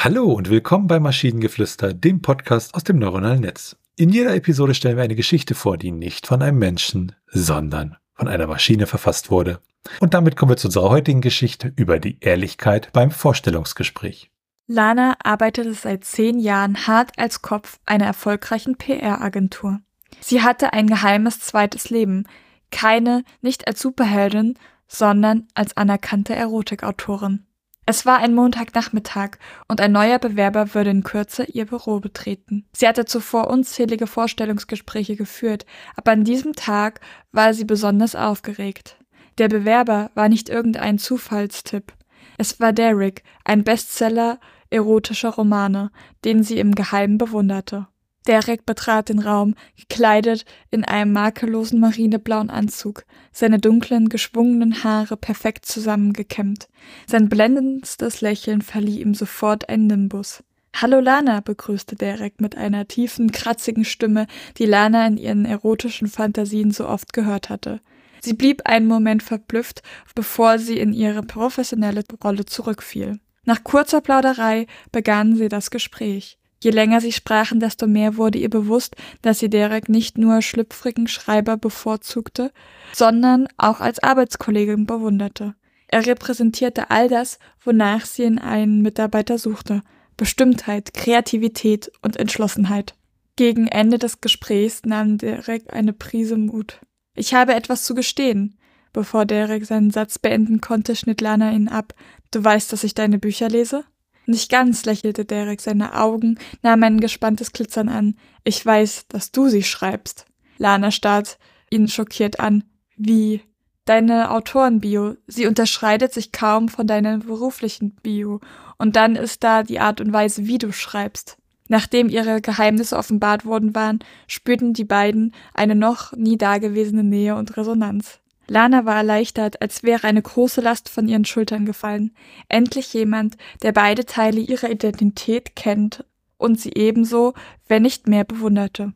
Hallo und willkommen bei Maschinengeflüster, dem Podcast aus dem neuronalen Netz. In jeder Episode stellen wir eine Geschichte vor, die nicht von einem Menschen, sondern von einer Maschine verfasst wurde. Und damit kommen wir zu unserer heutigen Geschichte über die Ehrlichkeit beim Vorstellungsgespräch. Lana arbeitete seit zehn Jahren hart als Kopf einer erfolgreichen PR-Agentur. Sie hatte ein geheimes zweites Leben, keine nicht als Superheldin, sondern als anerkannte Erotikautorin. Es war ein Montagnachmittag und ein neuer Bewerber würde in Kürze ihr Büro betreten. Sie hatte zuvor unzählige Vorstellungsgespräche geführt, aber an diesem Tag war sie besonders aufgeregt. Der Bewerber war nicht irgendein Zufallstipp. Es war Derek, ein Bestseller erotischer Romane, den sie im Geheimen bewunderte. Derek betrat den Raum, gekleidet in einem makellosen marineblauen Anzug, seine dunklen, geschwungenen Haare perfekt zusammengekämmt. Sein blendendstes Lächeln verlieh ihm sofort einen Nimbus. Hallo Lana, begrüßte Derek mit einer tiefen, kratzigen Stimme, die Lana in ihren erotischen Fantasien so oft gehört hatte. Sie blieb einen Moment verblüfft, bevor sie in ihre professionelle Rolle zurückfiel. Nach kurzer Plauderei begannen sie das Gespräch. Je länger sie sprachen, desto mehr wurde ihr bewusst, dass sie Derek nicht nur schlüpfrigen Schreiber bevorzugte, sondern auch als Arbeitskollegin bewunderte. Er repräsentierte all das, wonach sie in einen Mitarbeiter suchte. Bestimmtheit, Kreativität und Entschlossenheit. Gegen Ende des Gesprächs nahm Derek eine Prise Mut. Ich habe etwas zu gestehen. Bevor Derek seinen Satz beenden konnte, schnitt Lana ihn ab. Du weißt, dass ich deine Bücher lese? Nicht ganz, lächelte Derek, seine Augen nahmen ein gespanntes Glitzern an. Ich weiß, dass du sie schreibst. Lana starrt ihn schockiert an. Wie? Deine Autorenbio, sie unterscheidet sich kaum von deiner beruflichen Bio. Und dann ist da die Art und Weise, wie du schreibst. Nachdem ihre Geheimnisse offenbart worden waren, spürten die beiden eine noch nie dagewesene Nähe und Resonanz. Lana war erleichtert, als wäre eine große Last von ihren Schultern gefallen. Endlich jemand, der beide Teile ihrer Identität kennt und sie ebenso, wenn nicht mehr bewunderte.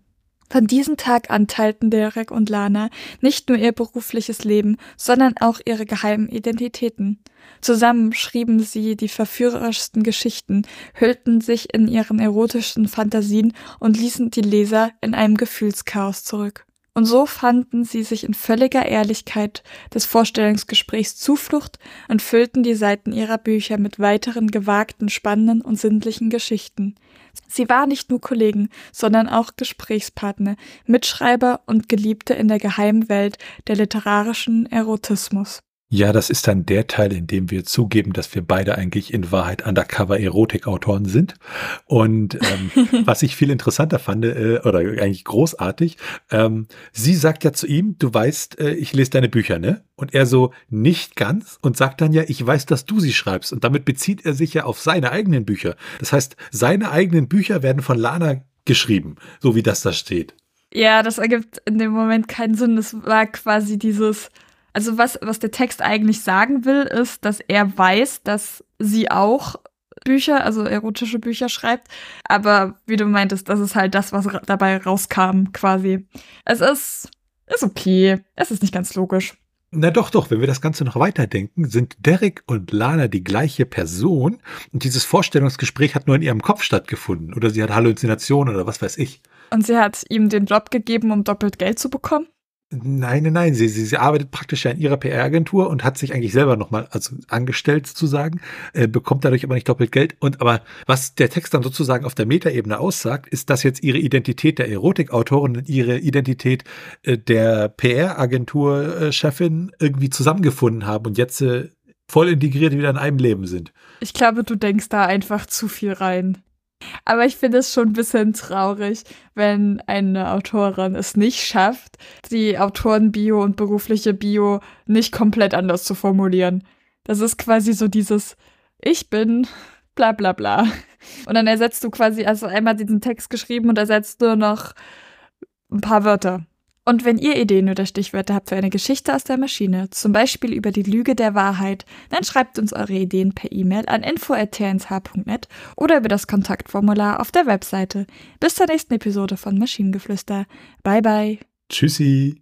Von diesem Tag an teilten Derek und Lana nicht nur ihr berufliches Leben, sondern auch ihre geheimen Identitäten. Zusammen schrieben sie die verführerischsten Geschichten, hüllten sich in ihren erotischen Fantasien und ließen die Leser in einem Gefühlschaos zurück. Und so fanden sie sich in völliger Ehrlichkeit des Vorstellungsgesprächs Zuflucht und füllten die Seiten ihrer Bücher mit weiteren gewagten, spannenden und sinnlichen Geschichten. Sie war nicht nur Kollegen, sondern auch Gesprächspartner, Mitschreiber und Geliebte in der geheimen Welt der literarischen Erotismus. Ja, das ist dann der Teil, in dem wir zugeben, dass wir beide eigentlich in Wahrheit Undercover-Erotik-Autoren sind. Und ähm, was ich viel interessanter fand, äh, oder eigentlich großartig, ähm, sie sagt ja zu ihm, du weißt, äh, ich lese deine Bücher, ne? Und er so, nicht ganz und sagt dann ja, ich weiß, dass du sie schreibst. Und damit bezieht er sich ja auf seine eigenen Bücher. Das heißt, seine eigenen Bücher werden von Lana geschrieben, so wie das da steht. Ja, das ergibt in dem Moment keinen Sinn. Das war quasi dieses, also was, was der Text eigentlich sagen will, ist, dass er weiß, dass sie auch Bücher, also erotische Bücher schreibt. Aber wie du meintest, das ist halt das, was dabei rauskam, quasi. Es ist, ist okay. Es ist nicht ganz logisch. Na doch, doch, wenn wir das Ganze noch weiterdenken, sind Derek und Lana die gleiche Person und dieses Vorstellungsgespräch hat nur in ihrem Kopf stattgefunden oder sie hat Halluzinationen oder was weiß ich. Und sie hat ihm den Job gegeben, um doppelt Geld zu bekommen? Nein, nein, nein. Sie, sie, sie arbeitet praktisch ja in ihrer PR-Agentur und hat sich eigentlich selber nochmal also angestellt sozusagen, äh, bekommt dadurch aber nicht doppelt Geld. Und aber was der Text dann sozusagen auf der Metaebene aussagt, ist, dass jetzt ihre Identität der Erotikautorin und ihre Identität äh, der PR-Agentur-Chefin irgendwie zusammengefunden haben und jetzt äh, voll integriert wieder in einem Leben sind. Ich glaube, du denkst da einfach zu viel rein. Aber ich finde es schon ein bisschen traurig, wenn eine Autorin es nicht schafft, die Autorenbio und berufliche Bio nicht komplett anders zu formulieren. Das ist quasi so dieses Ich bin bla bla bla. Und dann ersetzt du quasi, also einmal diesen Text geschrieben und ersetzt nur noch ein paar Wörter. Und wenn ihr Ideen oder Stichwörter habt für eine Geschichte aus der Maschine, zum Beispiel über die Lüge der Wahrheit, dann schreibt uns eure Ideen per E-Mail an info.tnsh.net oder über das Kontaktformular auf der Webseite. Bis zur nächsten Episode von Maschinengeflüster. Bye bye. Tschüssi.